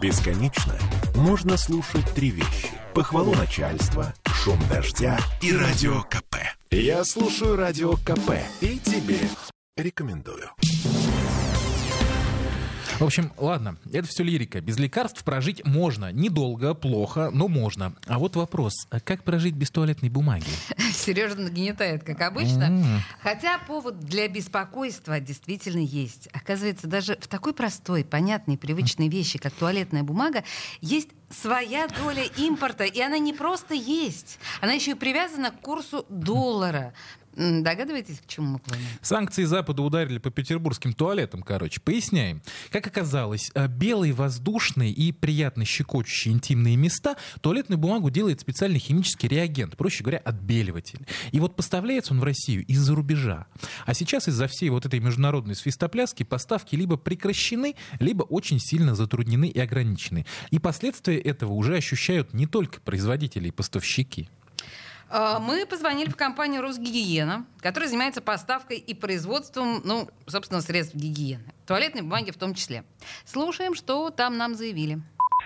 Бесконечно можно слушать три вещи. Похвалу начальства, шум дождя и радио КП. Я слушаю радио КП и тебе рекомендую. В общем, ладно, это все лирика. Без лекарств прожить можно. Недолго, плохо, но можно. А вот вопрос, а как прожить без туалетной бумаги? Сережа нагнетает, как обычно. Хотя повод для беспокойства действительно есть. Оказывается, даже в такой простой, понятной, привычной вещи, как туалетная бумага, есть своя доля импорта. И она не просто есть. Она еще и привязана к курсу доллара. Догадываетесь, к чему мы клоним? Санкции Запада ударили по петербургским туалетам, короче. Поясняем. Как оказалось, э, белые воздушные и приятно щекочущие интимные места туалетную бумагу делает специальный химический реагент, проще говоря, отбеливатель. И вот поставляется он в Россию из-за рубежа. А сейчас из-за всей вот этой международной свистопляски поставки либо прекращены, либо очень сильно затруднены и ограничены. И последствия этого уже ощущают не только производители и поставщики. А, Мы позвонили в компанию «Росгигиена», которая занимается поставкой и производством, ну, собственно, средств гигиены. Туалетной бумаги в том числе. Слушаем, что там нам заявили.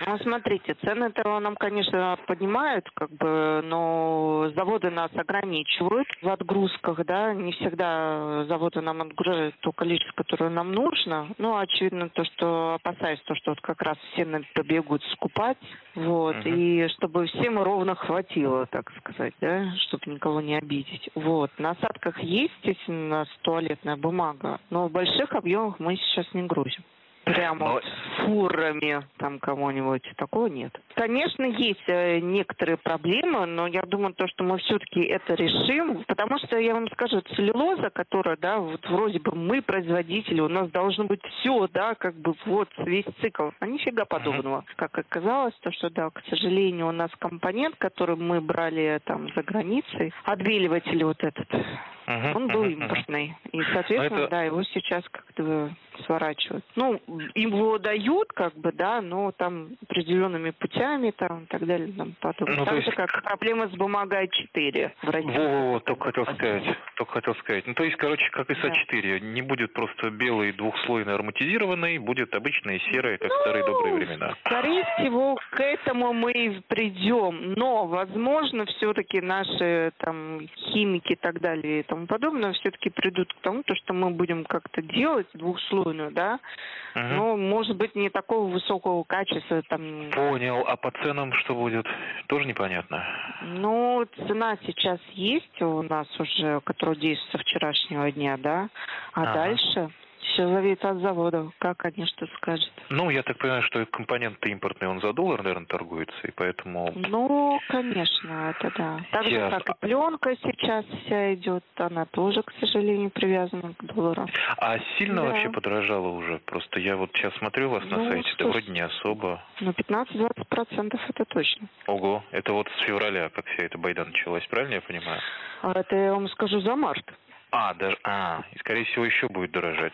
Ну, смотрите, цены-то нам, конечно, поднимают, как бы, но заводы нас ограничивают в отгрузках, да, не всегда заводы нам отгружают то количество, которое нам нужно. Ну, очевидно, то, что опасаюсь, то, что вот как раз все побегут скупать, вот, Мгм. и чтобы всем ровно хватило, так сказать, да, чтобы никого не обидеть. Вот, на осадках есть, естественно, у нас туалетная бумага, но в больших объемах мы сейчас не грузим. Прямо Но- с фурами там кого-нибудь. Такого нет. Конечно, есть э, некоторые проблемы, но я думаю, то, что мы все-таки это решим, потому что, я вам скажу, целлюлоза, которая, да, вот вроде бы мы производители, у нас должно быть все, да, как бы вот весь цикл, а нифига подобного. Как оказалось, то, что, да, к сожалению, у нас компонент, который мы брали там за границей, отбеливатель вот этот, Мгм, он был импортный. И, соответственно, это- да, его сейчас как-то сворачивают. Ну, его дают, как бы, да, но там определенными путями там и так далее, там подобное. Ну, так есть- же, как проблема с бумагой 4 в России. Во-во-во, только хотел сказать. Только хотел сказать. Ну, то есть, короче, как и Да. СА-4. Не будет просто белый двухслойный ароматизированный, будет обычный серый, как в старые добрые времена. Скорее всего, к этому мы и придем. Но, возможно, все-таки наши там химики и так далее и тому подобное все-таки придут к тому, то, что мы будем как-то делать двухслойную, да, Мгм. но, может быть, не такого высокого качества там. Понял. А по ценам что будет? Тоже непонятно. Ну, цена сейчас есть у нас уже, которая действует со вчерашнего дня, да, а Ага. дальше все зависит от завода, как они что скажут. Ну, я так понимаю, что компонент импортный, он за доллар, наверное, торгуется, и поэтому... Ну, конечно, это да. Так же, Ясно. как и пленка сейчас вся идет, она тоже, к сожалению, привязана к доллару. А сильно Да. вообще подорожало уже? Просто я вот сейчас смотрю вас на Ну, сайте, да вроде не особо. Ну, 15-20 процентов это точно. Ого, это вот с февраля, как вся эта байда началась, правильно я понимаю? А это я вам скажу за март. А, даже, а, и скорее всего еще будет дорожать.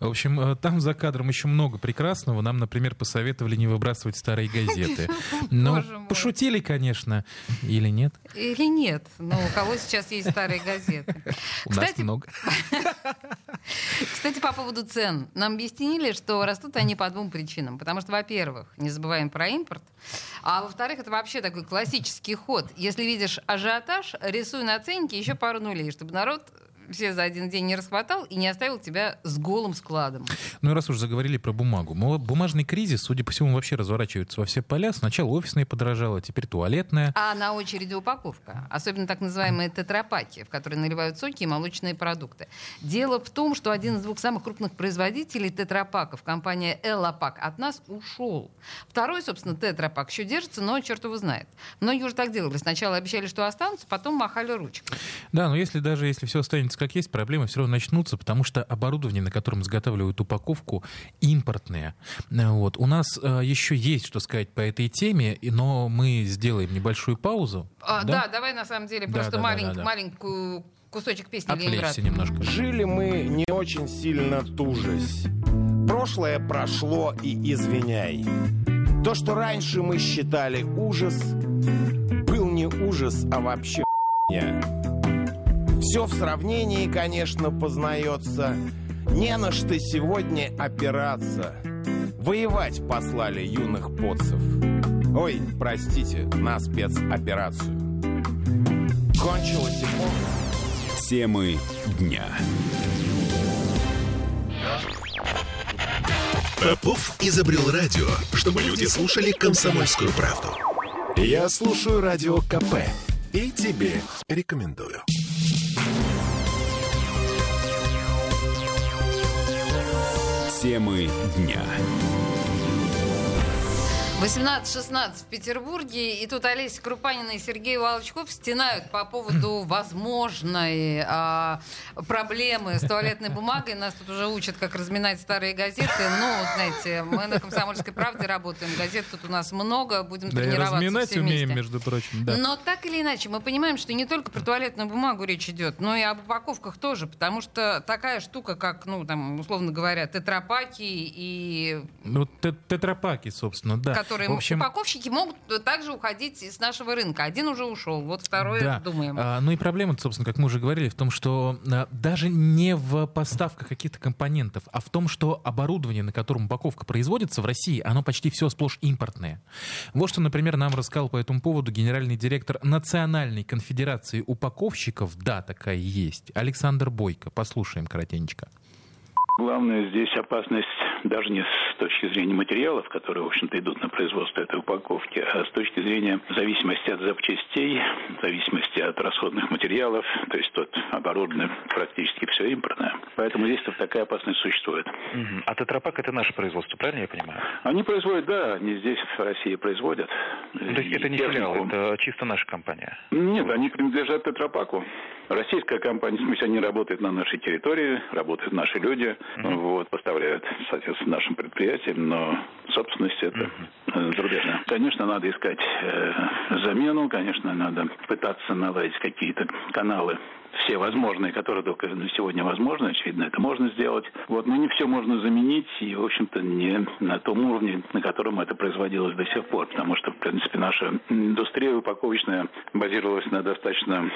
В общем, э, там за кадром еще много прекрасного. Нам, например, посоветовали не выбрасывать старые газеты. Но мой. пошутили, конечно. Или нет? Или нет? Ну, у кого сейчас есть старые газеты? У нас много. Кстати, по поводу цен. Нам объяснили, что растут они по двум причинам. Потому что, во-первых, не забываем про импорт. А во-вторых, это вообще такой классический ход. Если видишь ажиотаж, рисуй на ценнике еще пару нулей, чтобы народ все за один день не расхватал и не оставил тебя с голым складом. Ну и раз уж заговорили про бумагу. Бумажный кризис, судя по всему, вообще разворачивается во все поля. Сначала офисная подорожала, теперь туалетная. А на очереди упаковка. Особенно так называемые тетрапаки, в которые наливают соки и молочные продукты. Дело в том, что один из двух самых крупных производителей тетрапаков, компания Эллапак, от нас ушел. Второй, собственно, тетрапак еще держится, но черт его знает. Многие уже так делали. Сначала обещали, что останутся, потом махали ручкой. Да, но если даже если все останется как есть, проблемы все равно начнутся, потому что оборудование, на котором изготавливают упаковку, импортное. Э, Вот. У нас э, еще есть что сказать по этой теме, но мы сделаем небольшую паузу. А, да? давай на самом деле Да, просто да, да, малень- да, да. маленькую кусочек песни Ленинград. Отвлечься немножко. Жили мы не очень сильно тужась. Прошлое прошло и извиняй. То, что раньше мы считали ужас, был не ужас, а вообще Все в сравнении, конечно, познается. Не на что сегодня опираться. Воевать послали юных поцев. Ой, простите, на спецоперацию. Кончилась эпоха. Темы дня. Попов изобрел радио, чтобы люди слушали комсомольскую правду. Я слушаю радио КП и тебе рекомендую. Темы дня. 18-16 в Петербурге, и тут Олеся Крупанина и Сергей Волчков стенают по поводу возможной а, проблемы с туалетной бумагой. Нас тут уже учат, как разминать старые газеты. Ну, знаете, мы на «Комсомольской правде» работаем, газет тут у нас много, будем Да и тренироваться разминать все умеем, вместе. между прочим. Да. Но так или иначе, мы понимаем, что не только про туалетную бумагу речь идет, но и об упаковках тоже, потому что такая штука, как, ну, там, условно говоря, тетрапаки и Ну, те- тетрапаки, собственно, да. Которые В общем, упаковщики могут также уходить из нашего рынка. Один уже ушел, вот второй Да. думаем. А, ну и проблема, собственно, как мы уже говорили, в том, что а, даже не в поставках каких-то компонентов, а в том, что оборудование, на котором упаковка производится в России, оно почти все сплошь импортное. Вот что, например, нам рассказал по этому поводу генеральный директор Национальной конфедерации упаковщиков, да, такая есть, Александр Бойко. Послушаем коротенько. Главное здесь опасность даже не с точки зрения материалов, которые, в общем-то, идут на производство этой упаковки, а с точки зрения зависимости от запчастей, зависимости от расходных материалов, то есть тут оборудование практически все импортное. Поэтому здесь такая опасность существует. Мгм. А тетрапак это наше производство, правильно я понимаю? Они производят, да, они здесь в России производят. То есть это не филиал, это чисто наша компания. Нет, они принадлежат Тетрапаку. Российская компания, в смысле, они работают на нашей территории, работают наши люди, вот, поставляют, соответственно, нашим предприятиям, но собственность это э, зарубежная. Конечно, надо искать э, замену, конечно, надо пытаться наладить какие-то каналы все возможные, которые только на сегодня возможны, очевидно, это можно сделать. Вот, но не все можно заменить, и, в общем-то, не на том уровне, на котором это производилось до сих пор, потому что, в принципе, наша индустрия упаковочная базировалась на достаточно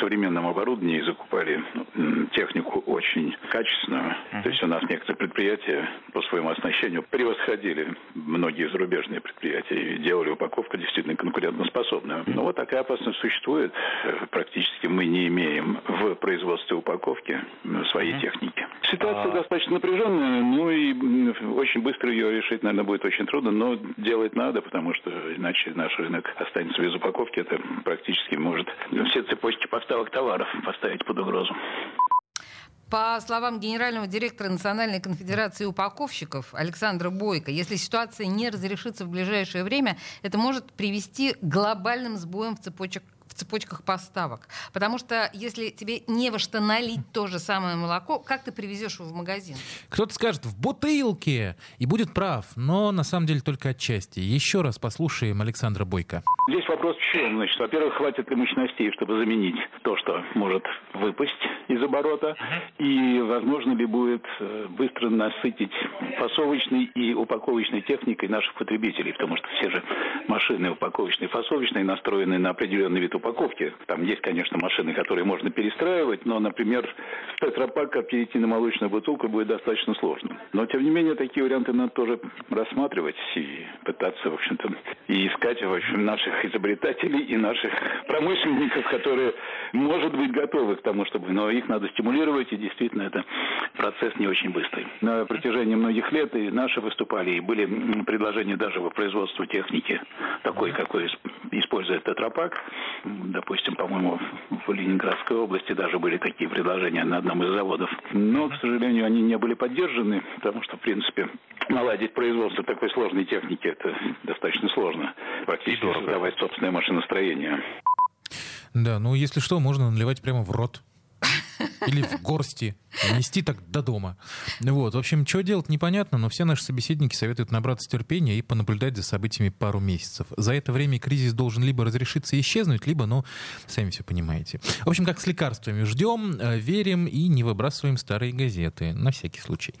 современном оборудовании закупали м, технику очень качественную. То есть у нас некоторые предприятия по своему оснащению превосходили многие зарубежные предприятия и делали упаковку действительно конкурентоспособную. Но вот такая опасность существует. Практически мы не имеем в производстве упаковки м, своей техники. Ситуация достаточно напряженная, ну и очень быстро ее решить, наверное, будет очень трудно, но делать надо, потому что иначе наш рынок останется без упаковки. Это практически может все цепочки поставок товаров поставить под угрозу. По словам генерального директора Национальной конфедерации упаковщиков Александра Бойко, если ситуация не разрешится в ближайшее время, это может привести к глобальным сбоям в цепочек в цепочках поставок. Потому что если тебе не во что налить то же самое молоко, как ты привезешь его в магазин? Кто-то скажет в бутылке и будет прав, но на самом деле только отчасти. Еще раз послушаем Александра Бойко. Здесь вопрос в чем? Значит, во-первых, хватит ли мощностей, чтобы заменить то, что может выпасть из оборота, и возможно ли будет э, быстро насытить фасовочной и упаковочной техникой наших потребителей, потому что все же машины упаковочные фасовочные настроены на определенный вид упаковки. Там есть, конечно, машины, которые можно перестраивать, но, например, с тетрапака перейти на молочную бутылку будет достаточно сложно. Но, тем не менее, такие варианты надо тоже рассматривать и пытаться, в общем-то, и искать, в общем, наших изобретателей и наших промышленников, которые, может быть, готовы к тому, чтобы... Но их надо стимулировать, и действительно, это процесс не очень быстрый. На протяжении многих лет и наши выступали, и были предложения даже по производству техники, такой, какой исп- использует Тетрапак. Допустим, по-моему, в Ленинградской области даже были такие предложения на одном из заводов. Но, к сожалению, они не были поддержаны, потому что, в принципе, наладить производство такой сложной техники это достаточно сложно. Практически создавать собственное машиностроение. Да, ну если что, можно наливать прямо в рот. Или в горсти. Нести так до дома. Вот. В общем, что делать непонятно, но все наши собеседники советуют набраться терпения и понаблюдать за событиями пару месяцев. За это время кризис должен либо разрешиться и исчезнуть, либо, ну, сами все понимаете. В общем, как с лекарствами. Ждем, э, верим и не выбрасываем старые газеты. На всякий случай.